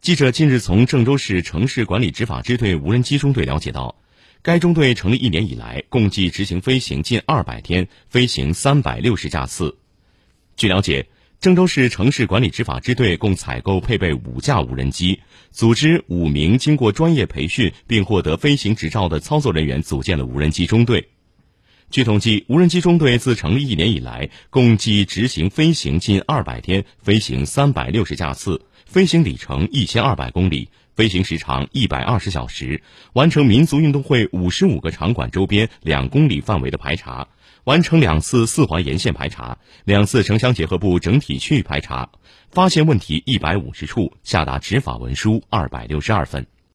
记者近日从郑州市城市管理执法支队无人机中队了解到，该中队成立一年以来，共计执行飞行近二百天，飞行三百六十架次。据了解，郑州市城市管理执法支队共采购配备五架无人机，组织五名经过专业培训并获得飞行执照的操作人员组建了无人机中队。据统计，无人机中队自成立一年以来，共计执行飞行近二百天，飞行三百六十架次，飞行里程一千二百公里，飞行时长一百二十小时，完成民族运动会五十五个场馆周边两公里范围的排查，完成两次四环沿线排查，两次城乡结合部整体区域排查，发现问题一百五十处，下达执法文书二百六十二份。